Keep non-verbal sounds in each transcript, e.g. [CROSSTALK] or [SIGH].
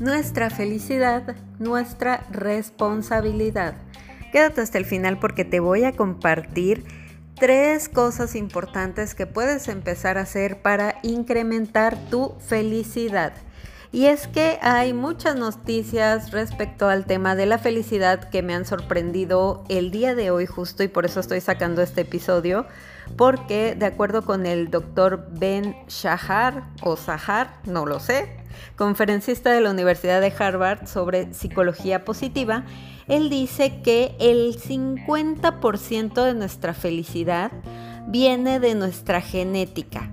Nuestra felicidad, nuestra responsabilidad. Quédate hasta el final porque te voy a compartir tres cosas importantes que puedes empezar a hacer para incrementar tu felicidad. Y es que hay muchas noticias respecto al tema de la felicidad que me han sorprendido el día de hoy justo y por eso estoy sacando este episodio, porque de acuerdo con el doctor Ben Shahar o Sahar, no lo sé, conferencista de la Universidad de Harvard sobre psicología positiva, él dice que el 50% de nuestra felicidad viene de nuestra genética.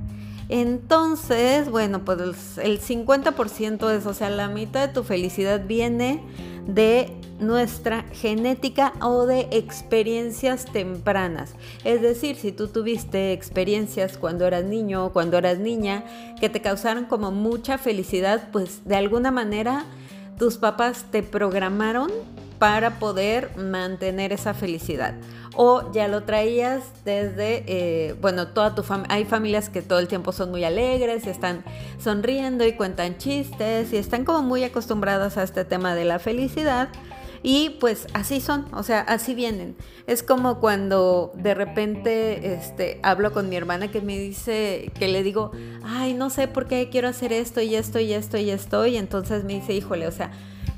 Entonces, bueno, pues el 50% es, o sea, la mitad de tu felicidad viene de nuestra genética o de experiencias tempranas. Es decir, si tú tuviste experiencias cuando eras niño o cuando eras niña que te causaron como mucha felicidad, pues de alguna manera tus papás te programaron para poder mantener esa felicidad. O ya lo traías desde, eh, bueno, toda tu familia, hay familias que todo el tiempo son muy alegres y están sonriendo y cuentan chistes y están como muy acostumbradas a este tema de la felicidad. Y pues así son, o sea, así vienen. Es como cuando de repente este, hablo con mi hermana que me dice, que le digo, ay, no sé por qué quiero hacer esto y esto y esto y esto. Y entonces me dice, híjole, o sea,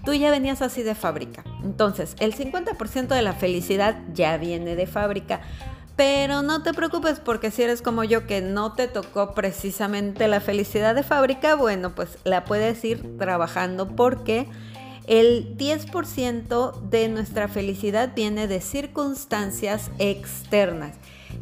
tú ya venías así de fábrica. Entonces, el 50% de la felicidad ya viene de fábrica. Pero no te preocupes porque si eres como yo que no te tocó precisamente la felicidad de fábrica, bueno, pues la puedes ir trabajando porque el 10% de nuestra felicidad viene de circunstancias externas.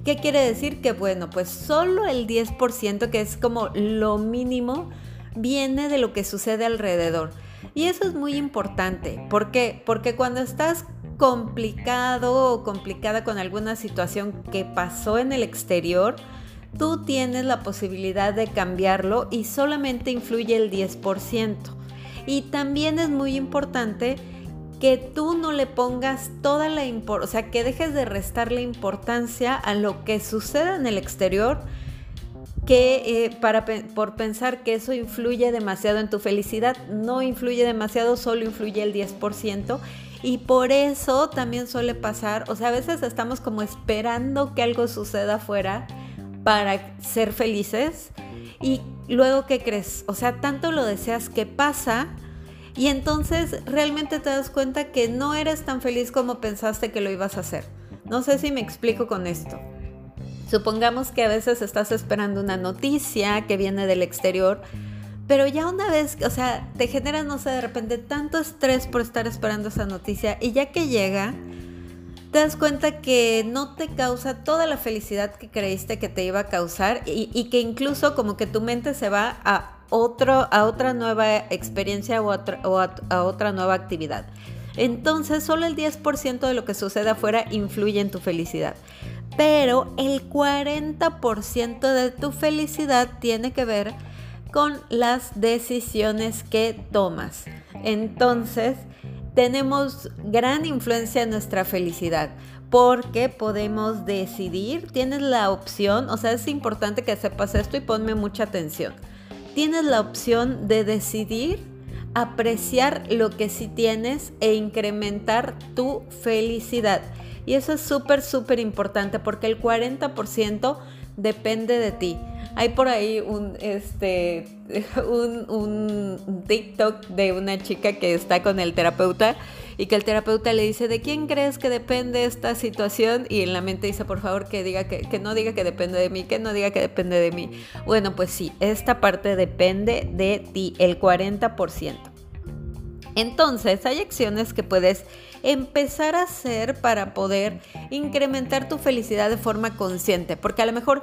¿Qué quiere decir? Que bueno, pues solo el 10%, que es como lo mínimo, viene de lo que sucede alrededor. Y eso es muy importante. ¿Por qué? Porque cuando estás complicado o complicada con alguna situación que pasó en el exterior, tú tienes la posibilidad de cambiarlo y solamente influye el 10%. Y también es muy importante que tú no le pongas toda la importancia, o sea, que dejes de restar la importancia a lo que suceda en el exterior, que eh, para, por pensar que eso influye demasiado en tu felicidad, no influye demasiado, solo influye el 10%. Y por eso también suele pasar, o sea, a veces estamos como esperando que algo suceda afuera para ser felices. Y luego, ¿qué crees? O sea, tanto lo deseas que pasa y entonces realmente te das cuenta que no eres tan feliz como pensaste que lo ibas a hacer. No sé si me explico con esto. Supongamos que a veces estás esperando una noticia que viene del exterior, pero ya una vez, o sea, te genera, no sé, de repente tanto estrés por estar esperando esa noticia y ya que llega, te das cuenta que no te causa toda la felicidad que creíste que te iba a causar y, que incluso como que tu mente se va a, otro, a otra nueva experiencia o, o a otra nueva actividad. Entonces, solo el 10% de lo que sucede afuera influye en tu felicidad pero el 40% de tu felicidad tiene que ver con las decisiones que tomas. Entonces, tenemos gran influencia en nuestra felicidad porque podemos decidir, tienes la opción, o sea, es importante que sepas esto y ponme mucha atención. Tienes la opción de decidir apreciar lo que sí tienes e incrementar tu felicidad. Y eso es súper, súper importante porque el 40% depende de ti. Hay por ahí un, este, [LAUGHS] un, un, TikTok de una chica que está con el terapeuta y que el terapeuta le dice, ¿de quién crees que depende esta situación? Y en la mente dice, por favor, que, diga que, que no diga que depende de mí, que no diga que depende de mí. Bueno, pues sí, esta parte depende de ti, el 40%. Entonces, hay acciones que puedes empezar a hacer para poder incrementar tu felicidad de forma consciente, porque a lo mejor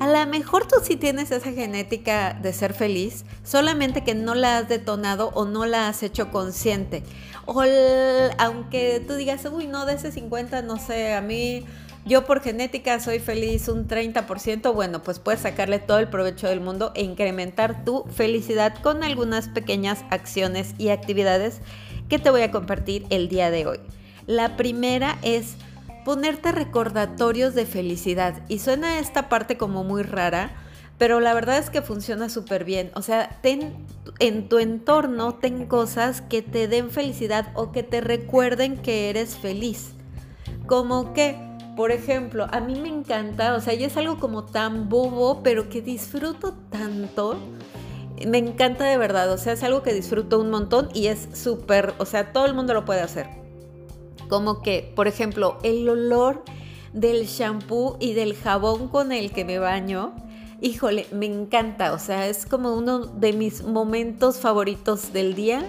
a lo mejor tú sí tienes esa genética de ser feliz, solamente que no la has detonado o no la has hecho consciente. O aunque tú digas, uy, no, de ese 50, no sé, a mí yo por genética soy feliz un 30%, bueno, pues puedes sacarle todo el provecho del mundo e incrementar tu felicidad con algunas pequeñas acciones y actividades que te voy a compartir el día de hoy. La primera es ponerte recordatorios de felicidad. Y suena esta parte como muy rara, pero la verdad es que funciona súper bien. O sea, ten en tu entorno, ten cosas que te den felicidad o que te recuerden que eres feliz. Como que, por ejemplo, a mí me encanta, o sea, y es algo como tan bobo, pero que disfruto tanto. Me encanta de verdad, o sea, es algo que disfruto un montón y es súper, o sea, todo el mundo lo puede hacer. Como que, por ejemplo, el olor del shampoo y del jabón con el que me baño, híjole, me encanta, o sea, es como uno de mis momentos favoritos del día,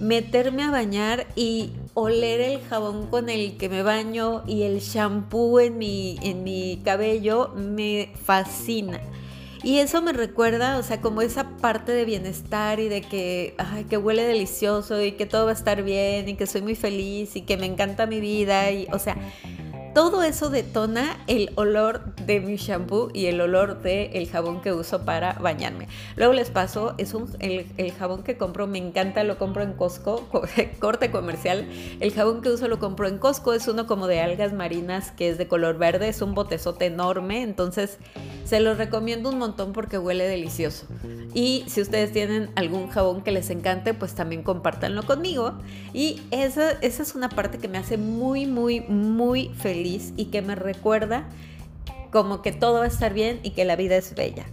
meterme a bañar y oler el jabón con el que me baño y el shampoo en mi, en mi cabello me fascina. Y eso me recuerda, o sea, como esa parte de bienestar y de que, ay, que huele delicioso y que todo va a estar bien y que soy muy feliz y que me encanta mi vida y, o sea, todo eso detona el olor de mi shampoo y el olor del el jabón que uso para bañarme. Luego les paso, es un, el, el, jabón que compro, me encanta, lo compro en Costco, [LAUGHS] corte comercial. El jabón que uso lo compro en Costco, es uno como de algas marinas que es de color verde, es un botezote enorme, entonces se los recomiendo un montón porque huele delicioso. Y si ustedes tienen algún jabón que les encante, pues también compártanlo conmigo. Y esa, esa es una parte que me hace muy, muy, muy feliz y que me recuerda como que todo va a estar bien y que la vida es bella.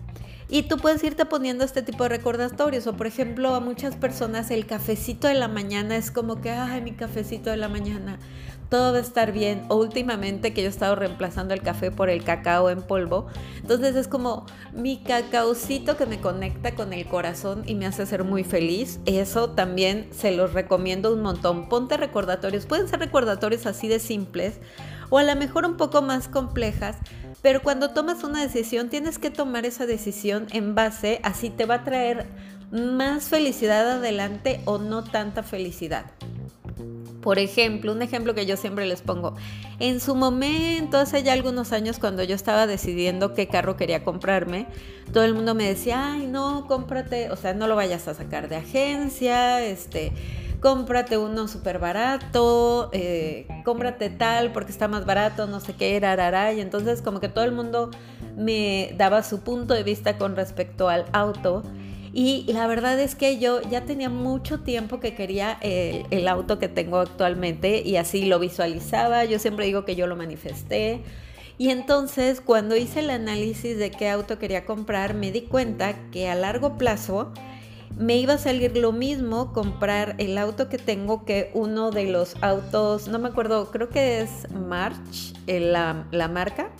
Y tú puedes irte poniendo este tipo de recordatorios. O por ejemplo, a muchas personas el cafecito de la mañana es como que, ay, mi cafecito de la mañana todo va a estar bien. O últimamente que yo he estado reemplazando el café por el cacao en polvo. Entonces es como mi cacaocito que me conecta con el corazón y me hace ser muy feliz. Eso también se los recomiendo un montón. Ponte recordatorios. Pueden ser recordatorios así de simples o a lo mejor un poco más complejas. Pero cuando tomas una decisión, tienes que tomar esa decisión en base a si te va a traer más felicidad adelante o no tanta felicidad. Por ejemplo, un ejemplo que yo siempre les pongo, en su momento, hace ya algunos años cuando yo estaba decidiendo qué carro quería comprarme, todo el mundo me decía, ay, no, cómprate, o sea, no lo vayas a sacar de agencia, este, cómprate uno súper barato, eh, cómprate tal porque está más barato, no sé qué, era, y entonces como que todo el mundo me daba su punto de vista con respecto al auto. Y la verdad es que yo ya tenía mucho tiempo que quería el, auto que tengo actualmente y así lo visualizaba. Yo siempre digo que yo lo manifesté. Y entonces cuando hice el análisis de qué auto quería comprar, me di cuenta que a largo plazo me iba a salir lo mismo comprar el auto que tengo que uno de los autos, no me acuerdo, creo que es March, eh, la, la marca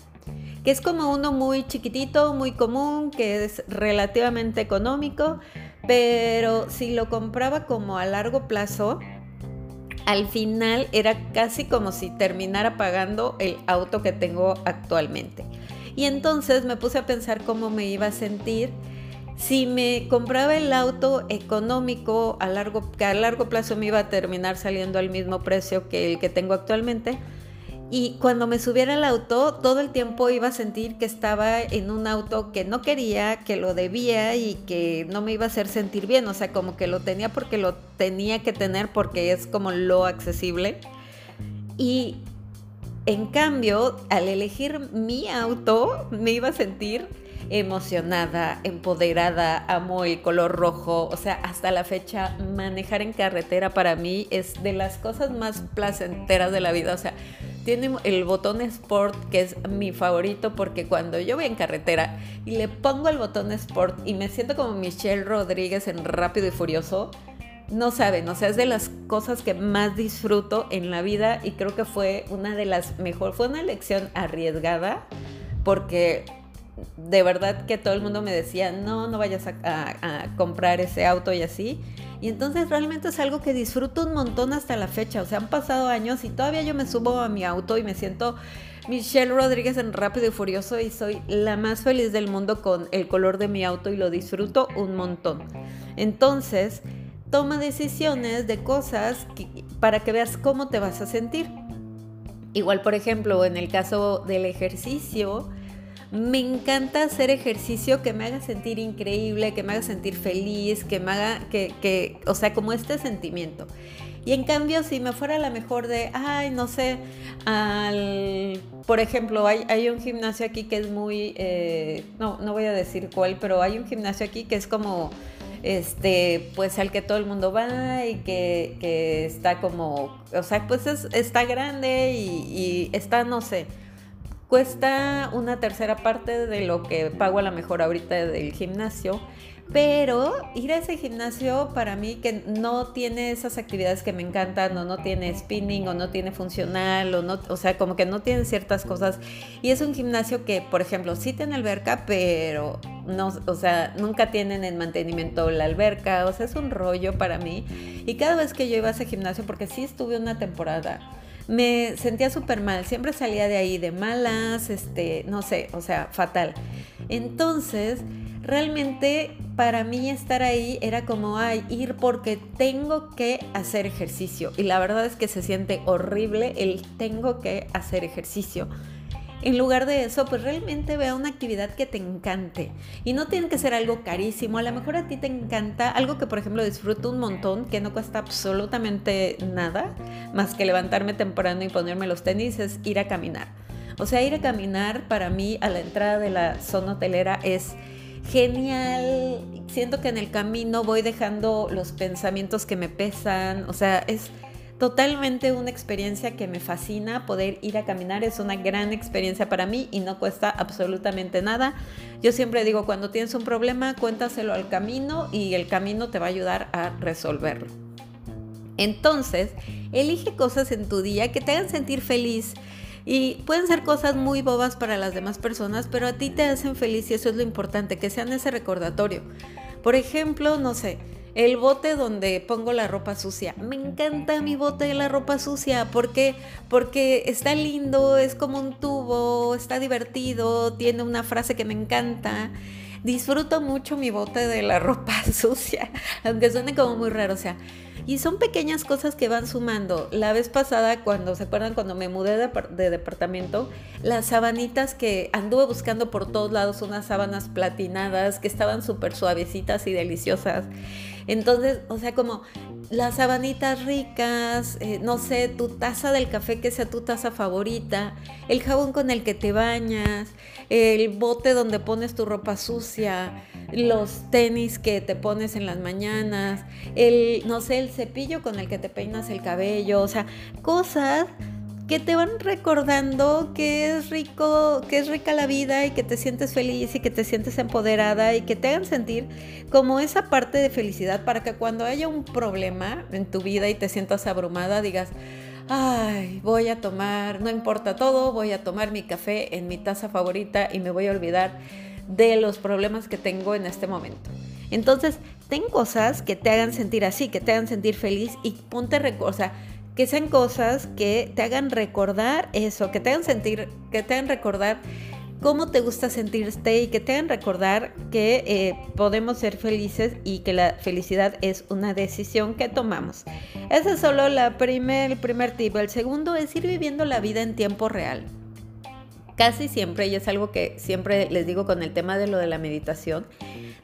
que es como uno muy chiquitito, muy común, que es relativamente económico, pero si lo compraba como a largo plazo, al final era casi como si terminara pagando el auto que tengo actualmente. Y entonces me puse a pensar cómo me iba a sentir si me compraba el auto económico a largo, que a largo plazo me iba a terminar saliendo al mismo precio que el que tengo actualmente y cuando me subiera al auto, todo el tiempo iba a sentir que estaba en un auto que no quería, que lo debía y que no me iba a hacer sentir bien. O sea, como que lo tenía porque lo tenía que tener porque es como lo accesible. Y en cambio, al elegir mi auto, me iba a sentir emocionada, empoderada, amo el color rojo, o sea, hasta la fecha manejar en carretera para mí es de las cosas más placenteras de la vida, o sea, tiene el botón Sport, que es mi favorito, porque cuando yo voy en carretera y le pongo el botón Sport y me siento como Michelle Rodríguez en Rápido y Furioso, no saben, o sea, es de las cosas que más disfruto en la vida y creo que fue una de las mejores, fue una elección arriesgada, porque de verdad que todo el mundo me decía, no, no vayas a, a comprar ese auto y así. Y entonces realmente es algo que disfruto un montón hasta la fecha. O sea, han pasado años y todavía yo me subo a mi auto y me siento Michelle Rodríguez en Rápido y Furioso y soy la más feliz del mundo con el color de mi auto y lo disfruto un montón. Entonces, toma decisiones de cosas para que veas cómo te vas a sentir. Igual, por ejemplo, en el caso del ejercicio, me encanta hacer ejercicio que me haga sentir increíble, que me haga sentir feliz, que me haga, que, que, o sea, como este sentimiento. Y en cambio, si me fuera la mejor de, ay, no sé, al, por ejemplo, hay, un gimnasio aquí que es muy, eh, no, no voy a decir cuál, pero hay un gimnasio aquí que es como, este, pues al que todo el mundo va y que, que está como, o sea, pues está grande y, y está, no sé, cuesta una tercera parte de lo que pago a la mejor ahorita del gimnasio pero ir a ese gimnasio para mí que no tiene esas actividades que me encantan, o no tiene spinning, o no tiene funcional, o no, o sea, como que no tiene ciertas cosas. Y es un gimnasio que, por ejemplo, sí tiene alberca, pero no, o sea, nunca tienen en mantenimiento la alberca, o sea, es un rollo para mí. Y cada vez que yo iba a ese gimnasio, porque sí estuve una temporada, me sentía súper mal, siempre salía de ahí de malas, este, no sé, o sea, fatal. Entonces, realmente para mí estar ahí era como, ay, ir porque tengo que hacer ejercicio. Y la verdad es que se siente horrible el tengo que hacer ejercicio. En lugar de eso, pues realmente vea una actividad que te encante. Y no tiene que ser algo carísimo. A lo mejor a ti te encanta algo que, por ejemplo, disfruto un montón, que no cuesta absolutamente nada, más que levantarme temprano y ponerme los tenis, es ir a caminar. O sea, ir a caminar para mí a la entrada de la zona hotelera es genial. Siento que en el camino voy dejando los pensamientos que me pesan. O sea, es totalmente una experiencia que me fascina. Poder ir a caminar es una gran experiencia para mí y no cuesta absolutamente nada. Yo siempre digo, cuando tienes un problema, cuéntaselo al camino y el camino te va a ayudar a resolverlo. Entonces, elige cosas en tu día que te hagan sentir feliz y pueden ser cosas muy bobas para las demás personas, pero a ti te hacen feliz y eso es lo importante, que sean ese recordatorio. Por ejemplo, no sé, el bote donde pongo la ropa sucia. Me encanta mi bote de la ropa sucia. ¿Por qué? Porque está lindo, es como un tubo, está divertido, tiene una frase que me encanta. Disfruto mucho mi bote de la ropa [LAUGHS] sucia, aunque suene como muy raro. O sea, y son pequeñas cosas que van sumando. La vez pasada, cuando se acuerdan, cuando me mudé de, departamento, las sabanitas que anduve buscando por todos lados, unas sábanas platinadas que estaban súper suavecitas y deliciosas. Entonces, o sea, como las sabanitas ricas, eh, no sé, tu taza del café que sea tu taza favorita, el jabón con el que te bañas, el bote donde pones tu ropa sucia, los tenis que te pones en las mañanas, el, no sé, el cepillo con el que te peinas el cabello, o sea, cosas que te van recordando que es rico, que es rica la vida y que te sientes feliz y que te sientes empoderada y que te hagan sentir como esa parte de felicidad para que cuando haya un problema en tu vida y te sientas abrumada digas, ay, voy a tomar, no importa todo, voy a tomar mi café en mi taza favorita y me voy a olvidar de los problemas que tengo en este momento. Entonces, ten cosas que te hagan sentir así, que te hagan sentir feliz y ponte, o que sean cosas que te hagan recordar eso, que te hagan sentir, que te hagan recordar cómo te gusta sentirte y que te hagan recordar que eh, podemos ser felices y que la felicidad es una decisión que tomamos. Ese es solo la primer, el primer tip. El segundo es ir viviendo la vida en tiempo real. Casi siempre, y es algo que siempre les digo con el tema de lo de la meditación,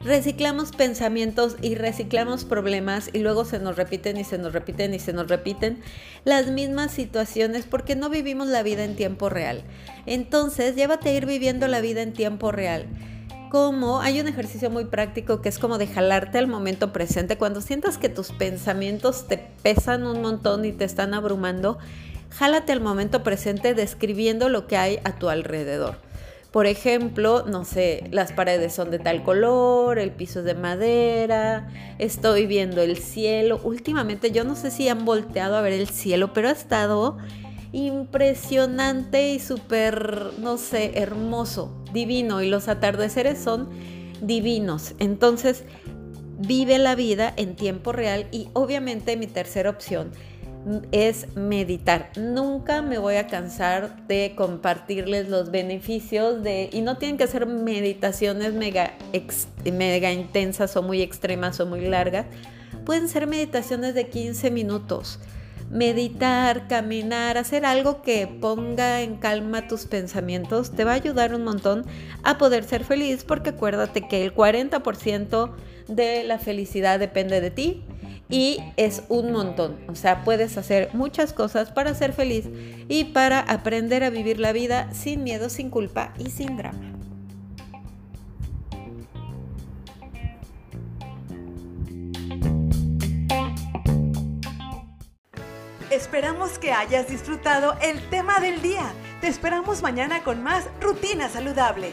reciclamos pensamientos y reciclamos problemas y luego se nos repiten y se nos repiten y se nos repiten las mismas situaciones porque no vivimos la vida en tiempo real. Entonces, llévate a ir viviendo la vida en tiempo real. Como hay un ejercicio muy práctico que es como de jalarte al momento presente. Cuando sientas que tus pensamientos te pesan un montón y te están abrumando, jálate al momento presente describiendo lo que hay a tu alrededor. Por ejemplo, no sé, las paredes son de tal color, el piso es de madera, estoy viendo el cielo. Últimamente yo no sé si han volteado a ver el cielo, pero ha estado impresionante y súper, no sé, hermoso, divino. Y los atardeceres son divinos. Entonces, vive la vida en tiempo real y obviamente mi tercera opción es meditar. Nunca me voy a cansar de compartirles los beneficios de, y no tienen que ser meditaciones mega, mega intensas o muy extremas o muy largas, pueden ser meditaciones de 15 minutos. Meditar, caminar, hacer algo que ponga en calma tus pensamientos te va a ayudar un montón a poder ser feliz porque acuérdate que el 40% de la felicidad depende de ti y es un montón. O sea, puedes hacer muchas cosas para ser feliz y para aprender a vivir la vida sin miedo, sin culpa y sin drama. Esperamos que hayas disfrutado el tema del día. Te esperamos mañana con más Rutina Saludable.